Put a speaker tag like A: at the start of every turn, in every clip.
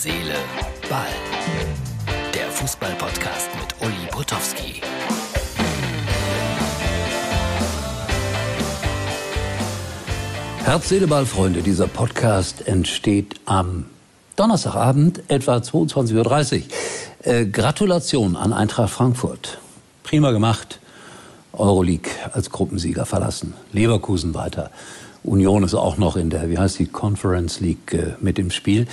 A: Seele, Ball. Der Fußball-Podcast mit Uli Potowski.
B: Herz, Seele, Ball, Freunde. Dieser Podcast entsteht am Donnerstagabend, etwa 22.30 Uhr. Äh, Gratulation an Eintracht Frankfurt. Prima gemacht. Euroleague als Gruppensieger verlassen. Leverkusen weiter. Union ist auch noch in der, wie heißt die, Conference League äh, mit im Spiel.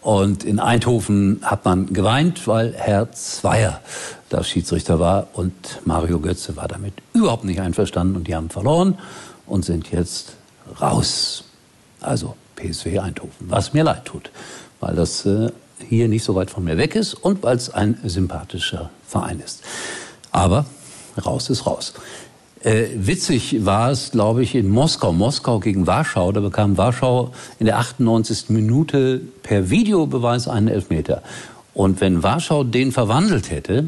B: Und in Eindhoven hat man geweint, weil Herr Zweier da Schiedsrichter war und Mario Götze war damit überhaupt nicht einverstanden und die haben verloren und sind jetzt raus. Also PSW Eindhoven, was mir leid tut, weil das äh, hier nicht so weit von mir weg ist und weil es ein sympathischer Verein ist. Aber raus ist raus. Äh, witzig war es, glaube ich, in Moskau. Moskau gegen Warschau. Da bekam Warschau in der 98. Minute per Videobeweis einen Elfmeter. Und wenn Warschau den verwandelt hätte,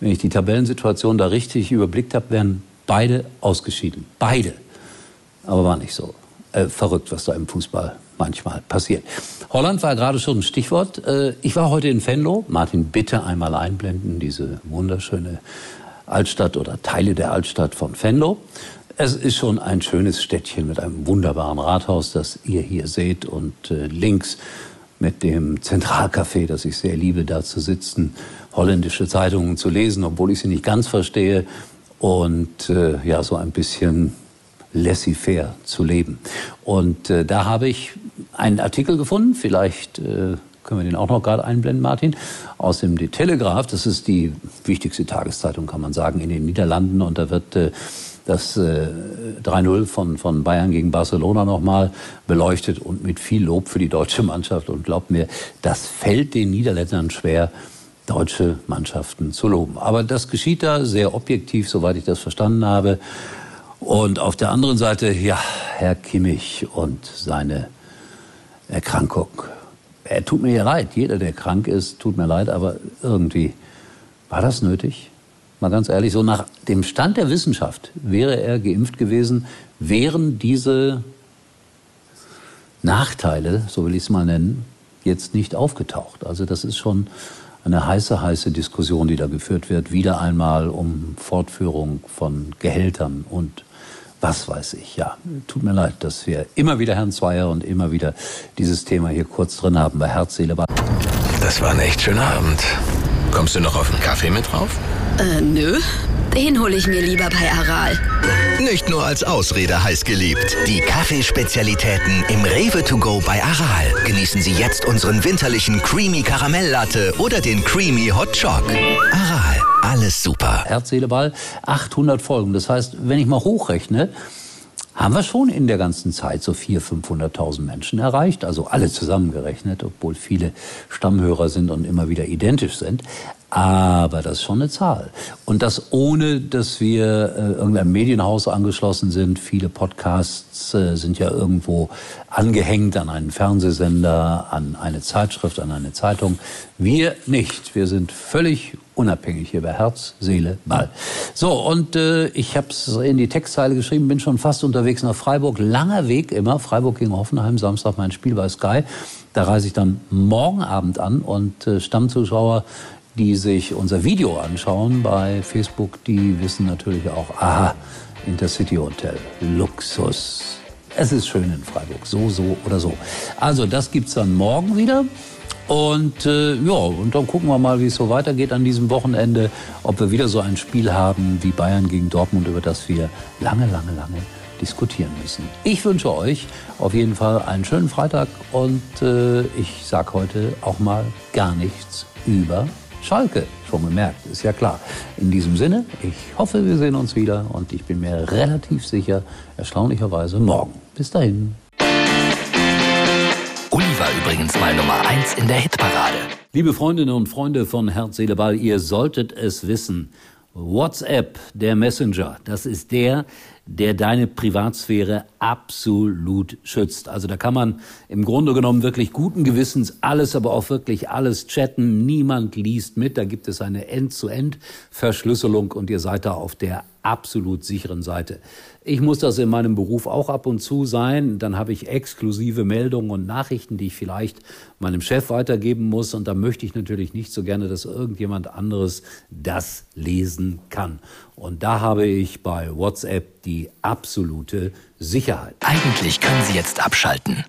B: wenn ich die Tabellensituation da richtig überblickt habe, wären beide ausgeschieden. Beide. Aber war nicht so. Äh, verrückt, was da im Fußball manchmal passiert. Holland war gerade schon ein Stichwort. Äh, ich war heute in Venlo. Martin, bitte einmal einblenden, diese wunderschöne Altstadt oder Teile der Altstadt von Venlo. Es ist schon ein schönes Städtchen mit einem wunderbaren Rathaus, das ihr hier seht und äh, links mit dem Zentralcafé, das ich sehr liebe, da zu sitzen, holländische Zeitungen zu lesen, obwohl ich sie nicht ganz verstehe und äh, ja so ein bisschen laissez-faire zu leben. Und äh, da habe ich einen Artikel gefunden, vielleicht äh, können wir den auch noch gerade einblenden, Martin, aus dem Telegraph. Das ist die wichtigste Tageszeitung, kann man sagen, in den Niederlanden. Und da wird äh, das äh, 3-0 von, von Bayern gegen Barcelona nochmal beleuchtet und mit viel Lob für die deutsche Mannschaft. Und glaubt mir, das fällt den Niederländern schwer, deutsche Mannschaften zu loben. Aber das geschieht da sehr objektiv, soweit ich das verstanden habe. Und auf der anderen Seite, ja, Herr Kimmich und seine Erkrankung er tut mir ja leid, jeder, der krank ist, tut mir leid, aber irgendwie war das nötig? Mal ganz ehrlich, so nach dem Stand der Wissenschaft wäre er geimpft gewesen, wären diese Nachteile, so will ich es mal nennen, jetzt nicht aufgetaucht. Also das ist schon eine heiße, heiße Diskussion, die da geführt wird, wieder einmal um Fortführung von Gehältern und was weiß ich, ja. Tut mir leid, dass wir immer wieder Herrn Zweier und immer wieder dieses Thema hier kurz drin haben bei Herz, Seele, Ball.
A: Das war ein echt schöner Abend. Kommst du noch auf einen Kaffee mit drauf?
C: Äh, nö. Den hole ich mir lieber bei Aral.
A: Nicht nur als Ausrede heiß geliebt. Die Kaffeespezialitäten im Rewe to go bei Aral. Genießen Sie jetzt unseren winterlichen Creamy Karamelllatte oder den Creamy Hot Choc. Aral, alles super.
B: Herz, Seele, Ball, 800 Folgen. Das heißt, wenn ich mal hochrechne, haben wir schon in der ganzen Zeit so 400.000, 500.000 Menschen erreicht, also alle zusammengerechnet, obwohl viele Stammhörer sind und immer wieder identisch sind. Aber das ist schon eine Zahl. Und das ohne, dass wir äh, irgendeinem Medienhaus angeschlossen sind. Viele Podcasts äh, sind ja irgendwo angehängt an einen Fernsehsender, an eine Zeitschrift, an eine Zeitung. Wir nicht. Wir sind völlig unabhängig hier bei Herz, Seele, Ball. So, und äh, ich habe es in die Textzeile geschrieben, bin schon fast unterwegs nach Freiburg. Langer Weg immer. Freiburg gegen Hoffenheim, Samstag mein Spiel bei Sky. Da reise ich dann morgen Abend an und äh, Stammzuschauer die sich unser Video anschauen bei Facebook, die wissen natürlich auch, aha, Intercity Hotel, Luxus. Es ist schön in Freiburg, so, so oder so. Also das gibt's dann morgen wieder. Und äh, ja, und dann gucken wir mal, wie es so weitergeht an diesem Wochenende, ob wir wieder so ein Spiel haben wie Bayern gegen Dortmund, über das wir lange, lange, lange diskutieren müssen. Ich wünsche euch auf jeden Fall einen schönen Freitag und äh, ich sage heute auch mal gar nichts über Schalke. Schon gemerkt, ist ja klar. In diesem Sinne, ich hoffe, wir sehen uns wieder und ich bin mir relativ sicher, erstaunlicherweise morgen. Bis dahin.
A: Uli war übrigens mal Nummer 1 in der Hitparade.
B: Liebe Freundinnen und Freunde von Herz, Seele, Ball, ihr solltet es wissen. WhatsApp, der Messenger, das ist der, der deine Privatsphäre absolut schützt. Also da kann man im Grunde genommen wirklich guten Gewissens alles, aber auch wirklich alles chatten. Niemand liest mit. Da gibt es eine End-zu-End-Verschlüsselung und ihr seid da auf der absolut sicheren Seite. Ich muss das in meinem Beruf auch ab und zu sein. Dann habe ich exklusive Meldungen und Nachrichten, die ich vielleicht meinem Chef weitergeben muss. Und da möchte ich natürlich nicht so gerne, dass irgendjemand anderes das lesen kann. Und da habe ich bei WhatsApp die absolute Sicherheit.
A: Eigentlich können Sie jetzt abschalten.